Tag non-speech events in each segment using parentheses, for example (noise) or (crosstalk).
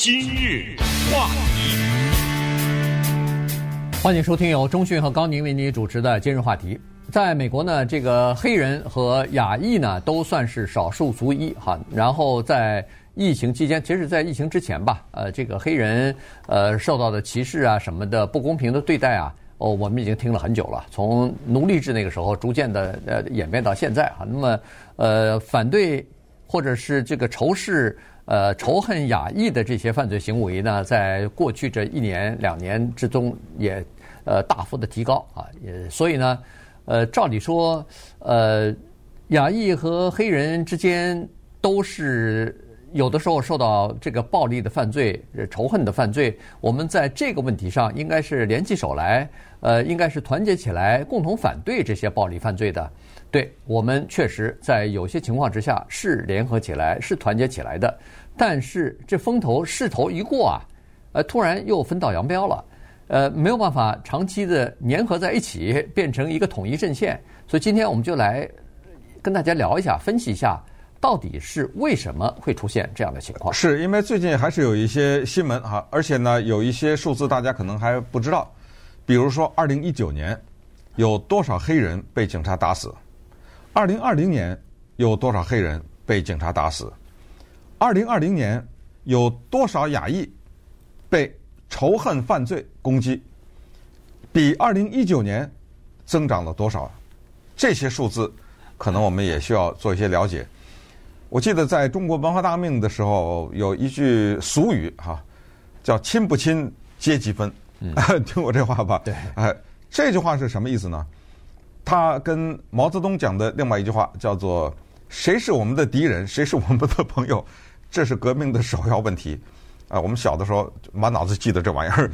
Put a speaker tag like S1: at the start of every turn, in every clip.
S1: 今日话题，
S2: 欢迎收听由中讯和高宁为您主持的今日话题。在美国呢，这个黑人和亚裔呢都算是少数族裔哈。然后在疫情期间，其实，在疫情之前吧，呃，这个黑人呃受到的歧视啊什么的不公平的对待啊，哦，我们已经听了很久了。从奴隶制那个时候，逐渐的呃演变到现在哈。那么呃，反对或者是这个仇视。呃，仇恨亚裔的这些犯罪行为呢，在过去这一年两年之中也呃大幅的提高啊，也所以呢，呃，照理说，呃，亚裔和黑人之间都是有的时候受到这个暴力的犯罪、仇恨的犯罪，我们在这个问题上应该是联起手来，呃，应该是团结起来，共同反对这些暴力犯罪的。对，我们确实在有些情况之下是联合起来，是团结起来的。但是这风头势头一过啊，呃，突然又分道扬镳了，呃，没有办法长期的粘合在一起，变成一个统一阵线。所以今天我们就来跟大家聊一下，分析一下到底是为什么会出现这样的情况。
S3: 是因为最近还是有一些新闻哈，而且呢，有一些数字大家可能还不知道，比如说二零一九年有多少黑人被警察打死，二零二零年有多少黑人被警察打死。二零二零年有多少亚裔被仇恨犯罪攻击？比二零一九年增长了多少？这些数字可能我们也需要做一些了解。我记得在中国文化大革命的时候，有一句俗语哈，叫“亲不亲，阶级分”。嗯，(laughs) 听我这话吧？
S2: 对。
S3: 哎，这句话是什么意思呢？他跟毛泽东讲的另外一句话叫做“谁是我们的敌人，谁是我们的朋友”。这是革命的首要问题，啊，我们小的时候满脑子记得这玩意儿，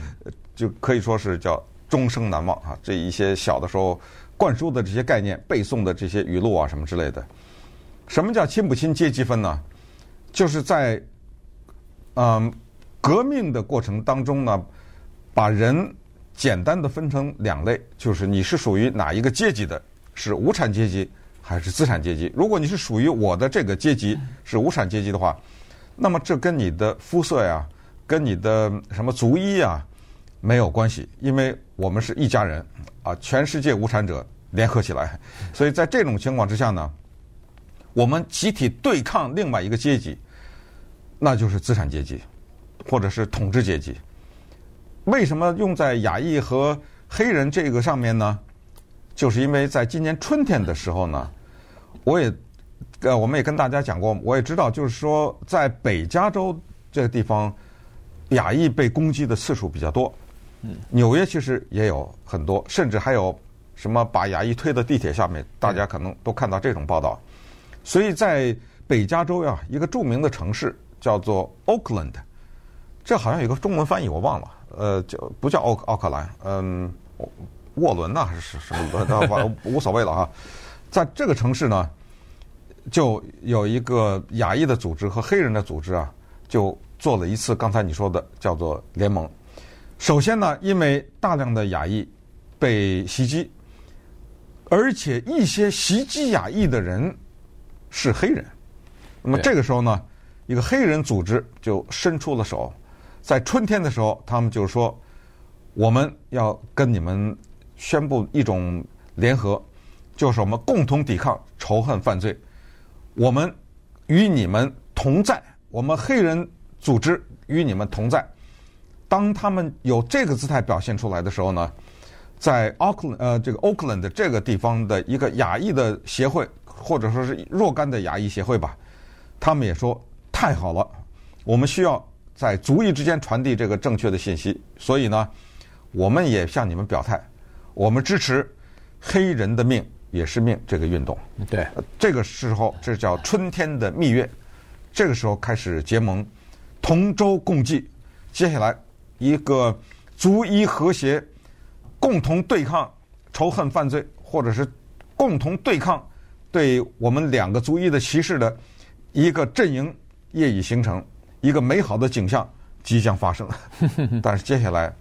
S3: 就可以说是叫终生难忘啊。这一些小的时候灌输的这些概念、背诵的这些语录啊，什么之类的。什么叫亲不亲阶级分呢？就是在嗯革命的过程当中呢，把人简单的分成两类，就是你是属于哪一个阶级的，是无产阶级还是资产阶级？如果你是属于我的这个阶级，是无产阶级的话。那么这跟你的肤色呀，跟你的什么族裔啊没有关系，因为我们是一家人啊，全世界无产者联合起来，(laughs) 所以在这种情况之下呢，我们集体对抗另外一个阶级，那就是资产阶级，或者是统治阶级。为什么用在亚裔和黑人这个上面呢？就是因为在今年春天的时候呢，我也。呃，我们也跟大家讲过，我也知道，就是说，在北加州这个地方，亚裔被攻击的次数比较多。嗯，纽约其实也有很多，甚至还有什么把亚裔推到地铁下面，大家可能都看到这种报道。所以在北加州呀，一个著名的城市叫做 Oakland，这好像有个中文翻译我忘了，呃，叫不叫奥奥克兰？嗯，沃伦呐还是什么的，无所谓了哈。在这个城市呢。就有一个亚裔的组织和黑人的组织啊，就做了一次刚才你说的叫做联盟。首先呢，因为大量的亚裔被袭击，而且一些袭击亚裔的人是黑人，那么这个时候呢，一个黑人组织就伸出了手，在春天的时候，他们就说我们要跟你们宣布一种联合，就是我们共同抵抗仇恨犯罪。我们与你们同在，我们黑人组织与你们同在。当他们有这个姿态表现出来的时候呢，在奥克呃这个 Oakland 的这个地方的一个亚裔的协会，或者说是若干的亚裔协会吧，他们也说太好了，我们需要在族裔之间传递这个正确的信息，所以呢，我们也向你们表态，我们支持黑人的命。也是命这个运动，
S2: 对，
S3: 这个时候这叫春天的蜜月，这个时候开始结盟，同舟共济，接下来一个族裔和谐，共同对抗仇恨犯罪，或者是共同对抗对我们两个族裔的歧视的一个阵营业已形成，一个美好的景象即将发生，(laughs) 但是接下来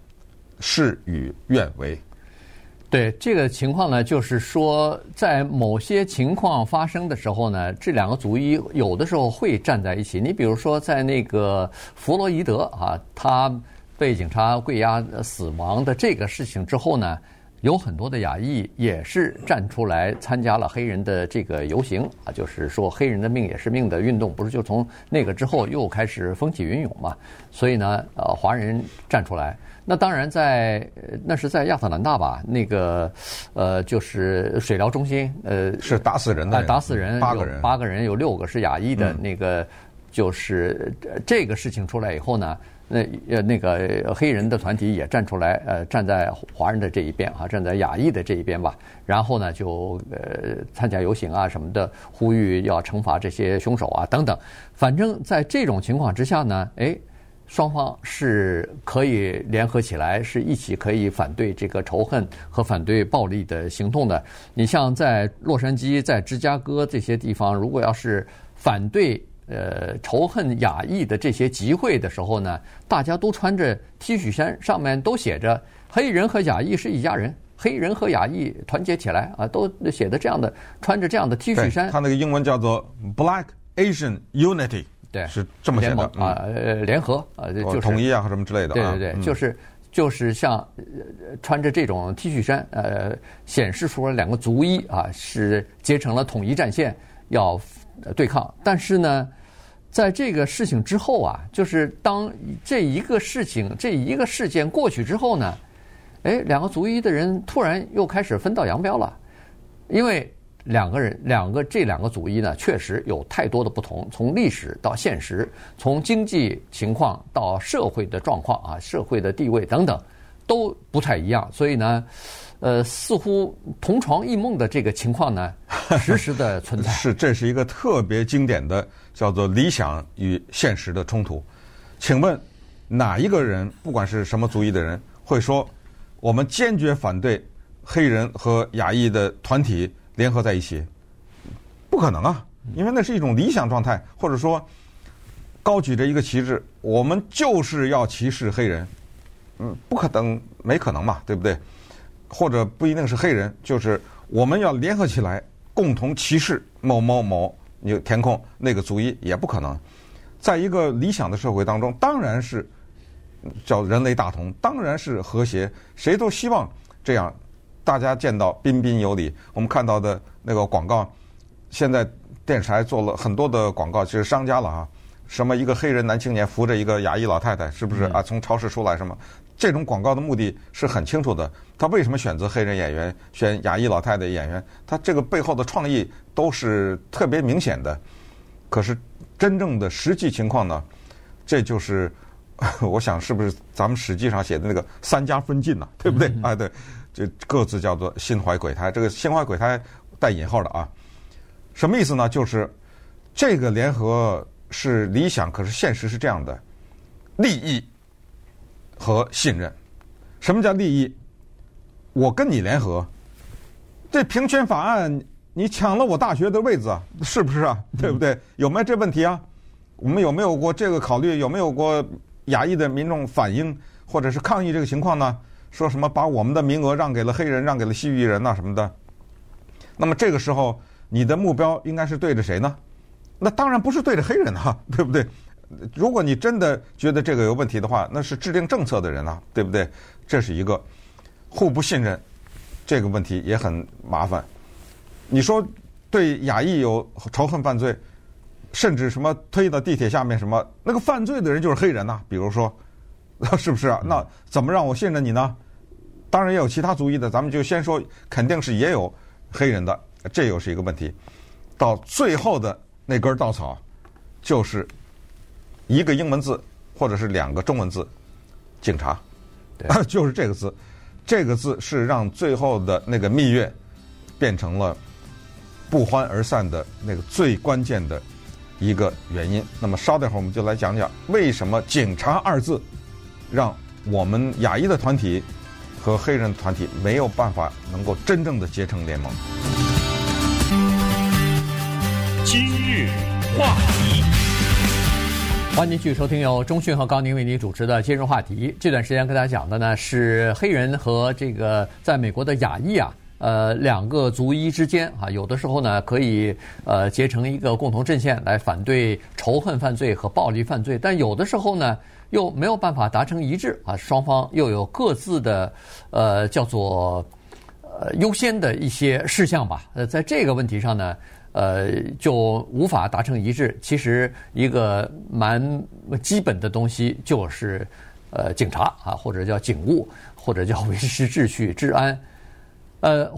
S3: 事与愿违。
S2: 对这个情况呢，就是说，在某些情况发生的时候呢，这两个族裔有的时候会站在一起。你比如说，在那个弗洛伊德啊，他被警察跪压死亡的这个事情之后呢，有很多的亚裔也是站出来参加了黑人的这个游行啊，就是说黑人的命也是命的运动，不是就从那个之后又开始风起云涌嘛？所以呢，呃，华人站出来。那当然在，在那是在亚特兰大吧？那个，呃，就是水疗中心，呃，
S3: 是打死人的人，
S2: 打死人，
S3: 八个人，
S2: 八个人有六个是亚裔的。那个就是这个事情出来以后呢，那呃那个黑人的团体也站出来，呃，站在华人的这一边啊，站在亚裔的这一边吧。然后呢，就呃参加游行啊什么的，呼吁要惩罚这些凶手啊等等。反正在这种情况之下呢，哎。双方是可以联合起来，是一起可以反对这个仇恨和反对暴力的行动的。你像在洛杉矶、在芝加哥这些地方，如果要是反对呃仇恨亚裔的这些集会的时候呢，大家都穿着 T 恤衫，上面都写着“黑人和亚裔是一家人”，黑人和亚裔团结起来啊，都写的这样的，穿着这样的 T 恤衫。
S3: 他那个英文叫做 “Black Asian Unity”。
S2: 对，
S3: 是这么写的
S2: 啊，呃，联合啊，就是
S3: 统一啊，或什么之类的。
S2: 对对对，就是就是像穿着这种 T 恤衫，呃，显示出了两个族裔啊是结成了统一战线，要对抗。但是呢，在这个事情之后啊，就是当这一个事情这一个事件过去之后呢，哎，两个族裔的人突然又开始分道扬镳了，因为。两个人，两个这两个族裔呢，确实有太多的不同。从历史到现实，从经济情况到社会的状况啊，社会的地位等等，都不太一样。所以呢，呃，似乎同床异梦的这个情况呢，(laughs) 时时的存在。
S3: 是，这是一个特别经典的叫做理想与现实的冲突。请问哪一个人，不管是什么族裔的人，会说我们坚决反对黑人和亚裔的团体？联合在一起，不可能啊！因为那是一种理想状态，或者说高举着一个旗帜，我们就是要歧视黑人，嗯，不可能，没可能嘛，对不对？或者不一定是黑人，就是我们要联合起来，共同歧视某某某，你填空那个族裔也不可能。在一个理想的社会当中，当然是叫人类大同，当然是和谐，谁都希望这样。大家见到彬彬有礼，我们看到的那个广告，现在电视台做了很多的广告，其实商家了啊，什么一个黑人男青年扶着一个亚裔老太太，是不是啊？从超市出来什么？这种广告的目的是很清楚的。他为什么选择黑人演员，选亚裔老太太演员？他这个背后的创意都是特别明显的。可是真正的实际情况呢？这就是 (laughs) 我想是不是咱们史记上写的那个三家分晋呐？对不对？哎，对。就各自叫做心怀鬼胎，这个心怀鬼胎带引号的啊，什么意思呢？就是这个联合是理想，可是现实是这样的：利益和信任。什么叫利益？我跟你联合，这平权法案你抢了我大学的位子，是不是啊？对不对？有没有这问题啊？我们有没有过这个考虑？有没有过亚裔的民众反映或者是抗议这个情况呢？说什么把我们的名额让给了黑人，让给了西域人呐什么的？那么这个时候，你的目标应该是对着谁呢？那当然不是对着黑人啊，(laughs) 对不对？如果你真的觉得这个有问题的话，那是制定政策的人啊，对不对？这是一个互不信任，这个问题也很麻烦。你说对亚裔有仇恨犯罪，甚至什么推到地铁下面什么，那个犯罪的人就是黑人呐，比如说，(laughs) 是不是啊？那怎么让我信任你呢？当然也有其他族裔的，咱们就先说，肯定是也有黑人的，这又是一个问题。到最后的那根稻草，就是一个英文字或者是两个中文字，警察，
S2: 对，(laughs)
S3: 就是这个字，这个字是让最后的那个蜜月变成了不欢而散的那个最关键的一个原因。那么稍等会儿我们就来讲讲为什么“警察”二字让我们亚裔的团体。和黑人团体没有办法能够真正的结成联盟。
S1: 今日话题，
S2: 欢迎继续收听由中讯和高宁为您主持的今日话题。这段时间跟大家讲的呢是黑人和这个在美国的亚裔啊，呃，两个族裔之间啊，有的时候呢可以呃结成一个共同阵线来反对仇恨犯罪和暴力犯罪，但有的时候呢又没有办法达成一致啊，双方又有各自的呃叫做呃优先的一些事项吧。呃，在这个问题上呢。呃，就无法达成一致。其实一个蛮基本的东西就是，呃，警察啊，或者叫警务，或者叫 (laughs) 维持秩序、治安。呃，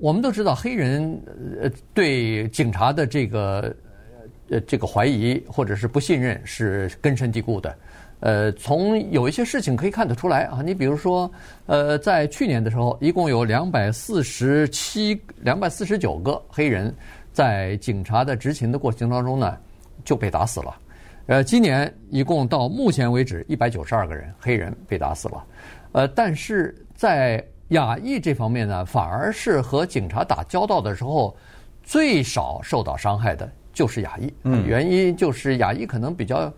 S2: 我们都知道，黑人呃对警察的这个呃这个怀疑或者是不信任是根深蒂固的。呃，从有一些事情可以看得出来啊。你比如说，呃，在去年的时候，一共有两百四十七、两百四十九个黑人。在警察的执勤的过程当中呢，就被打死了。呃，今年一共到目前为止一百九十二个人黑人被打死了。呃，但是在亚裔这方面呢，反而是和警察打交道的时候最少受到伤害的就是亚裔。嗯，原因就是亚裔可能比较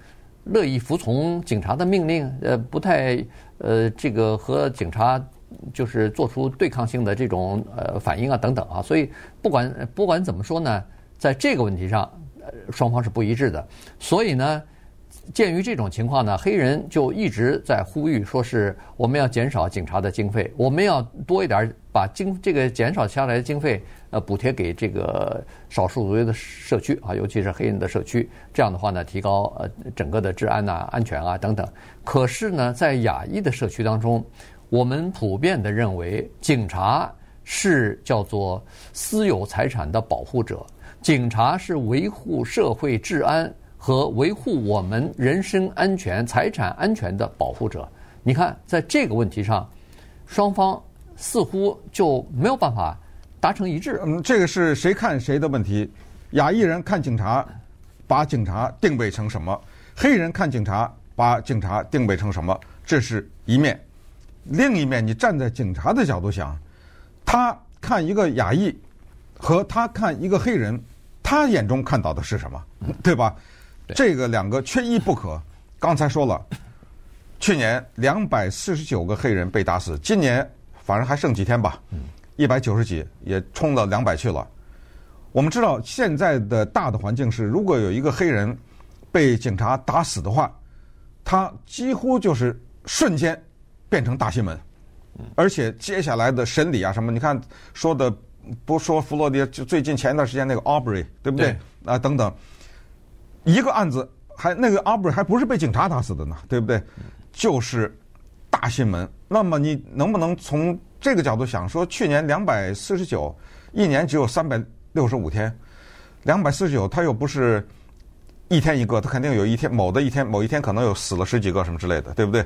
S2: 乐意服从警察的命令，呃，不太呃这个和警察。就是做出对抗性的这种呃反应啊等等啊，所以不管不管怎么说呢，在这个问题上，呃，双方是不一致的。所以呢，鉴于这种情况呢，黑人就一直在呼吁，说是我们要减少警察的经费，我们要多一点把经这个减少下来的经费呃补贴给这个少数族裔的社区啊，尤其是黑人的社区。这样的话呢，提高呃整个的治安啊、安全啊等等。可是呢，在亚裔的社区当中，我们普遍的认为，警察是叫做私有财产的保护者，警察是维护社会治安和维护我们人身安全、财产安全的保护者。你看，在这个问题上，双方似乎就没有办法达成一致。
S3: 嗯，这个是谁看谁的问题。亚裔人看警察，把警察定位成什么；黑人看警察，把警察定位成什么。这是一面。另一面，你站在警察的角度想，他看一个亚裔和他看一个黑人，他眼中看到的是什么？(laughs) 对吧？
S2: 对
S3: 这个两个缺一不可。刚才说了，去年两百四十九个黑人被打死，今年反正还剩几天吧，一百九十几也冲到两百去了。我们知道现在的大的环境是，如果有一个黑人被警察打死的话，他几乎就是瞬间。变成大新闻，而且接下来的审理啊什么，你看说的不说弗洛迪，就最近前一段时间那个 Aubrey 对不对？啊等等，一个案子还那个阿布还不是被警察打死的呢，对不对？就是大新闻。那么你能不能从这个角度想说，去年两百四十九，一年只有三百六十五天，两百四十九，他又不是一天一个，他肯定有一天某的一天某一天可能有死了十几个什么之类的，对不对？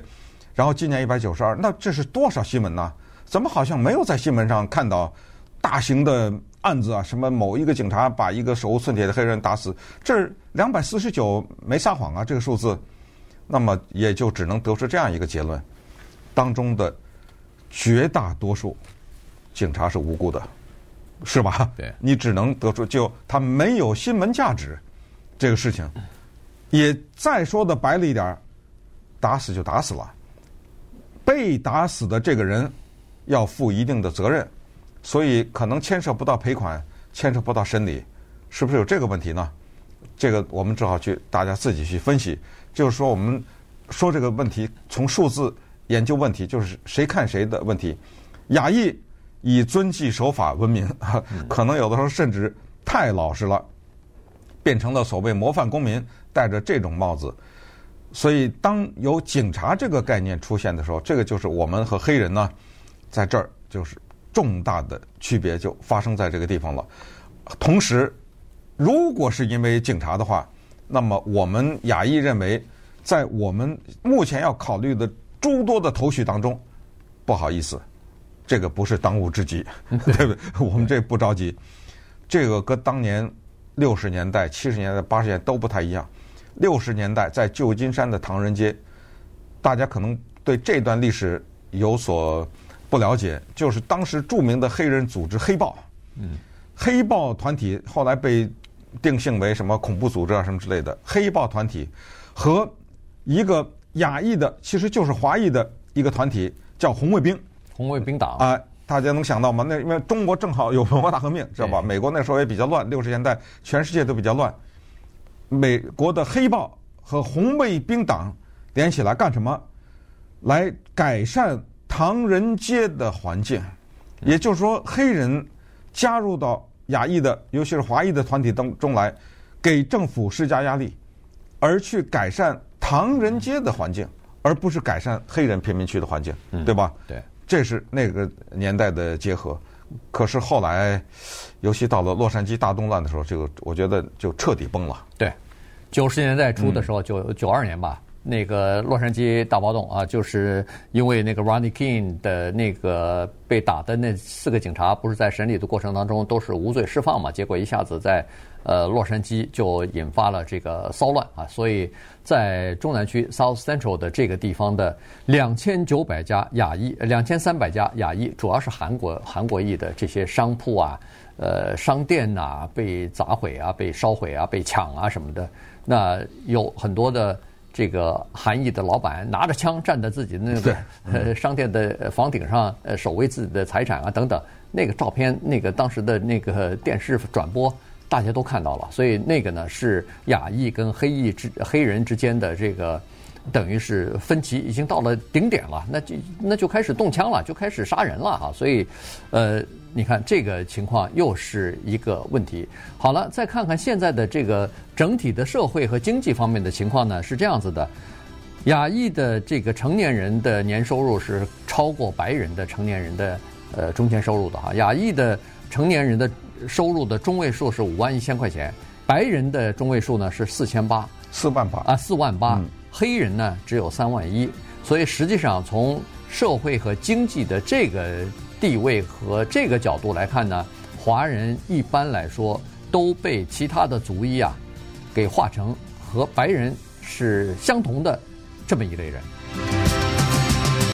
S3: 然后今年一百九十二，那这是多少新闻呢？怎么好像没有在新闻上看到大型的案子啊？什么某一个警察把一个手无寸铁的黑人打死？这两百四十九没撒谎啊，这个数字。那么也就只能得出这样一个结论：当中的绝大多数警察是无辜的，是吧？
S2: 对，
S3: 你只能得出就他没有新闻价值这个事情。也再说的白了一点，打死就打死了。被打死的这个人要负一定的责任，所以可能牵涉不到赔款，牵涉不到审理，是不是有这个问题呢？这个我们只好去大家自己去分析。就是说，我们说这个问题从数字研究问题，就是谁看谁的问题。亚裔以遵纪守法闻名，(laughs) 可能有的时候甚至太老实了，变成了所谓模范公民，戴着这种帽子。所以，当有警察这个概念出现的时候，这个就是我们和黑人呢，在这儿就是重大的区别就发生在这个地方了。同时，如果是因为警察的话，那么我们亚裔认为，在我们目前要考虑的诸多的头绪当中，不好意思，这个不是当务之急，(laughs) 对不对？我们这不着急。这个跟当年六十年代、七十年代、八十年代都不太一样。六十年代在旧金山的唐人街，大家可能对这段历史有所不了解，就是当时著名的黑人组织黑豹，嗯，黑豹团体后来被定性为什么恐怖组织啊什么之类的，黑豹团体和一个亚裔的，其实就是华裔的一个团体，叫红卫兵。
S2: 红卫兵党
S3: 啊，大家能想到吗？那因为中国正好有文化大革命，知道吧？美国那时候也比较乱，六十年代全世界都比较乱。美国的黑豹和红卫兵党连起来干什么？来改善唐人街的环境，也就是说，黑人加入到亚裔的，尤其是华裔的团体当中来，给政府施加压力，而去改善唐人街的环境，而不是改善黑人贫民区的环境，对吧？
S2: 对，
S3: 这是那个年代的结合。可是后来，尤其到了洛杉矶大动乱的时候，这个我觉得就彻底崩了。
S2: 对，九十年代初的时候，九九二年吧。那个洛杉矶大暴动啊，就是因为那个 Ronnie King 的那个被打的那四个警察，不是在审理的过程当中都是无罪释放嘛？结果一下子在呃洛杉矶就引发了这个骚乱啊，所以在中南区 South Central 的这个地方的两千九百家亚裔，两千三百家亚裔，主要是韩国韩国裔的这些商铺啊、呃商店呐、被砸毁啊、被烧毁啊、被抢啊什么的，那有很多的。这个韩裔的老板拿着枪站在自己的那个呃商店的房顶上，呃守卫自己的财产啊等等，那个照片，那个当时的那个电视转播，大家都看到了。所以那个呢是亚裔跟黑裔之黑人之间的这个，等于是分歧已经到了顶点了，那就那就开始动枪了，就开始杀人了哈。所以，呃。你看这个情况又是一个问题。好了，再看看现在的这个整体的社会和经济方面的情况呢，是这样子的：亚裔的这个成年人的年收入是超过白人的成年人的呃中间收入的哈。亚裔的成年人的收入的中位数是五万一千块钱，白人的中位数呢是四千八，
S3: 四万八
S2: 啊，四万八。黑人呢只有三万一，所以实际上从社会和经济的这个。地位和这个角度来看呢，华人一般来说都被其他的族裔啊，给划成和白人是相同的这么一类人。